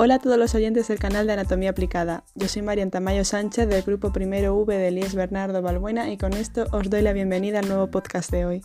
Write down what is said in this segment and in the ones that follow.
Hola a todos los oyentes del canal de Anatomía Aplicada. Yo soy Marian Tamayo Sánchez del grupo Primero V de Elías Bernardo Balbuena y con esto os doy la bienvenida al nuevo podcast de hoy.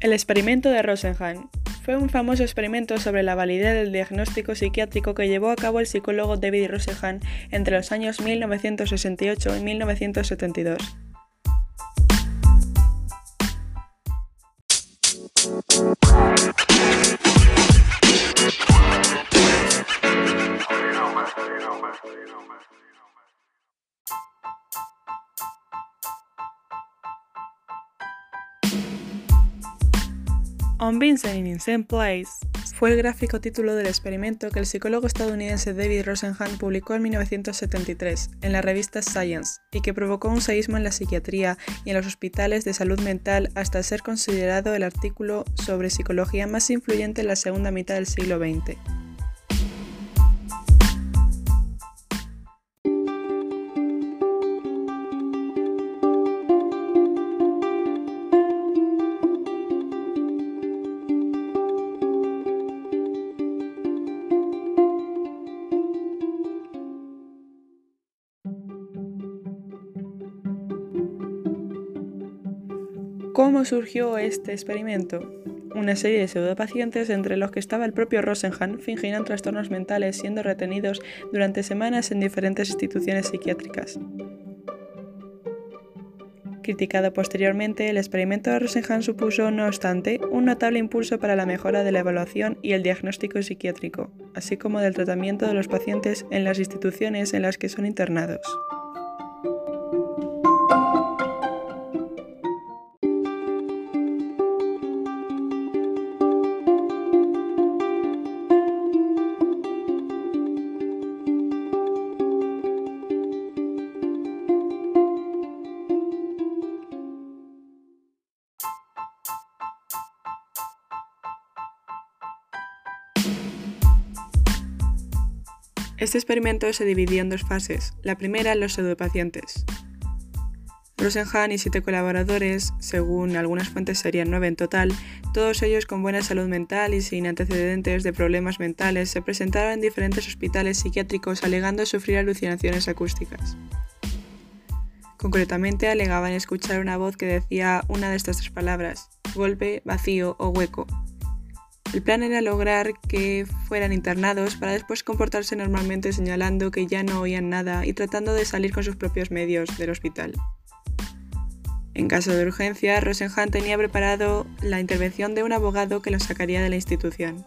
El experimento de Rosenhan fue un famoso experimento sobre la validez del diagnóstico psiquiátrico que llevó a cabo el psicólogo David Rosenhan entre los años 1968 y 1972. On Vincent in Insane Place fue el gráfico título del experimento que el psicólogo estadounidense David Rosenhan publicó en 1973 en la revista Science y que provocó un seísmo en la psiquiatría y en los hospitales de salud mental hasta ser considerado el artículo sobre psicología más influyente en la segunda mitad del siglo XX. ¿Cómo surgió este experimento? Una serie de pseudopacientes, entre los que estaba el propio Rosenhan, fingían trastornos mentales siendo retenidos durante semanas en diferentes instituciones psiquiátricas. Criticado posteriormente, el experimento de Rosenhan supuso, no obstante, un notable impulso para la mejora de la evaluación y el diagnóstico psiquiátrico, así como del tratamiento de los pacientes en las instituciones en las que son internados. Este experimento se dividió en dos fases. La primera, los pseudopacientes. Rosenhan y siete colaboradores, según algunas fuentes serían nueve en total, todos ellos con buena salud mental y sin antecedentes de problemas mentales, se presentaron en diferentes hospitales psiquiátricos alegando sufrir alucinaciones acústicas. Concretamente alegaban escuchar una voz que decía una de estas tres palabras, golpe, vacío o hueco, el plan era lograr que fueran internados para después comportarse normalmente señalando que ya no oían nada y tratando de salir con sus propios medios del hospital. En caso de urgencia, Rosenhan tenía preparado la intervención de un abogado que los sacaría de la institución.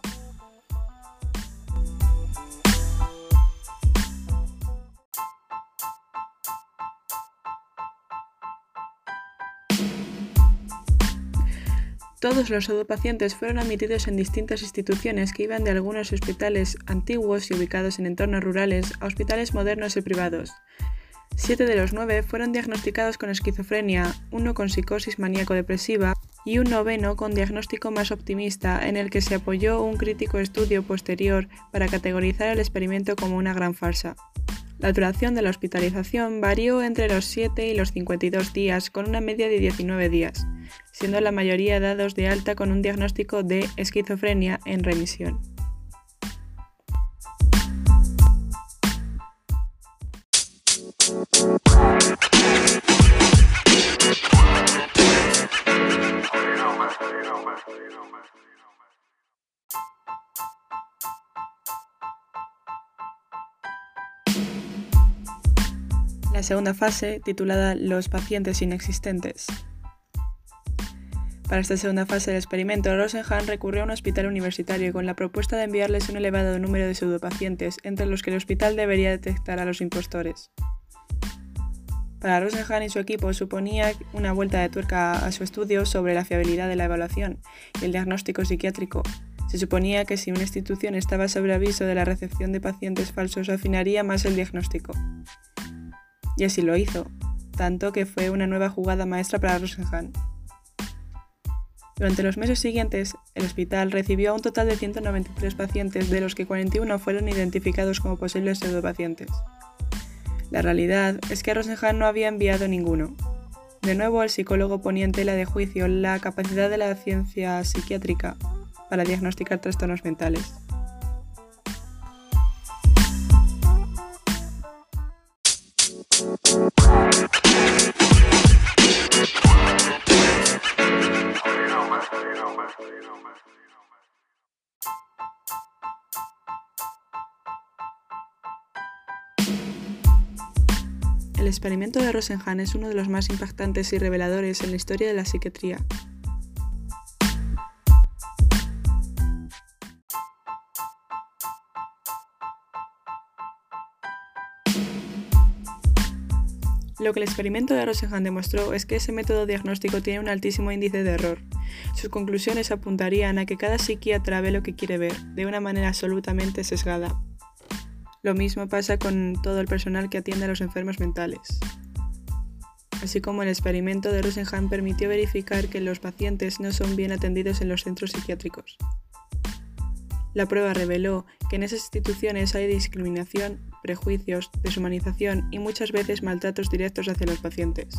Todos los pseudopacientes fueron admitidos en distintas instituciones que iban de algunos hospitales antiguos y ubicados en entornos rurales a hospitales modernos y privados. Siete de los nueve fueron diagnosticados con esquizofrenia, uno con psicosis maníaco-depresiva y un noveno con diagnóstico más optimista en el que se apoyó un crítico estudio posterior para categorizar el experimento como una gran farsa. La duración de la hospitalización varió entre los 7 y los 52 días, con una media de 19 días siendo la mayoría dados de alta con un diagnóstico de esquizofrenia en remisión. La segunda fase, titulada Los pacientes inexistentes, para esta segunda fase del experimento, Rosenhan recurrió a un hospital universitario con la propuesta de enviarles un elevado número de pseudopacientes, entre los que el hospital debería detectar a los impostores. Para Rosenhan y su equipo suponía una vuelta de tuerca a su estudio sobre la fiabilidad de la evaluación y el diagnóstico psiquiátrico. Se suponía que si una institución estaba sobre aviso de la recepción de pacientes falsos, afinaría más el diagnóstico. Y así lo hizo, tanto que fue una nueva jugada maestra para Rosenhan. Durante los meses siguientes, el hospital recibió a un total de 193 pacientes, de los que 41 fueron identificados como posibles pseudopacientes. La realidad es que Rosenhan no había enviado ninguno. De nuevo, el psicólogo ponía en tela de juicio la capacidad de la ciencia psiquiátrica para diagnosticar trastornos mentales. El experimento de Rosenhan es uno de los más impactantes y reveladores en la historia de la psiquiatría. Lo que el experimento de Rosenhan demostró es que ese método diagnóstico tiene un altísimo índice de error. Sus conclusiones apuntarían a que cada psiquiatra ve lo que quiere ver, de una manera absolutamente sesgada. Lo mismo pasa con todo el personal que atiende a los enfermos mentales. Así como el experimento de Rosenhan permitió verificar que los pacientes no son bien atendidos en los centros psiquiátricos. La prueba reveló que en esas instituciones hay discriminación, prejuicios, deshumanización y muchas veces maltratos directos hacia los pacientes.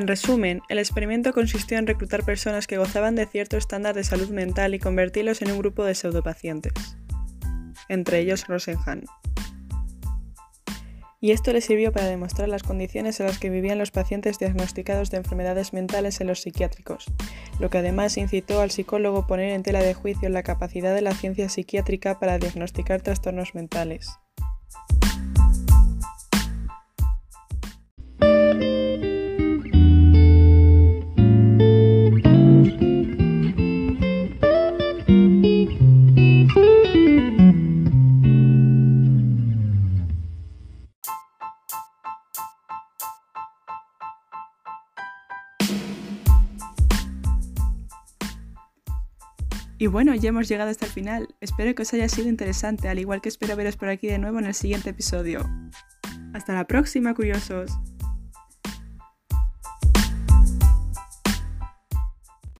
En resumen, el experimento consistió en reclutar personas que gozaban de cierto estándar de salud mental y convertirlos en un grupo de pseudopacientes, entre ellos Rosenhan. Y esto le sirvió para demostrar las condiciones en las que vivían los pacientes diagnosticados de enfermedades mentales en los psiquiátricos, lo que además incitó al psicólogo a poner en tela de juicio la capacidad de la ciencia psiquiátrica para diagnosticar trastornos mentales. Y bueno, ya hemos llegado hasta el final. Espero que os haya sido interesante, al igual que espero veros por aquí de nuevo en el siguiente episodio. Hasta la próxima, curiosos.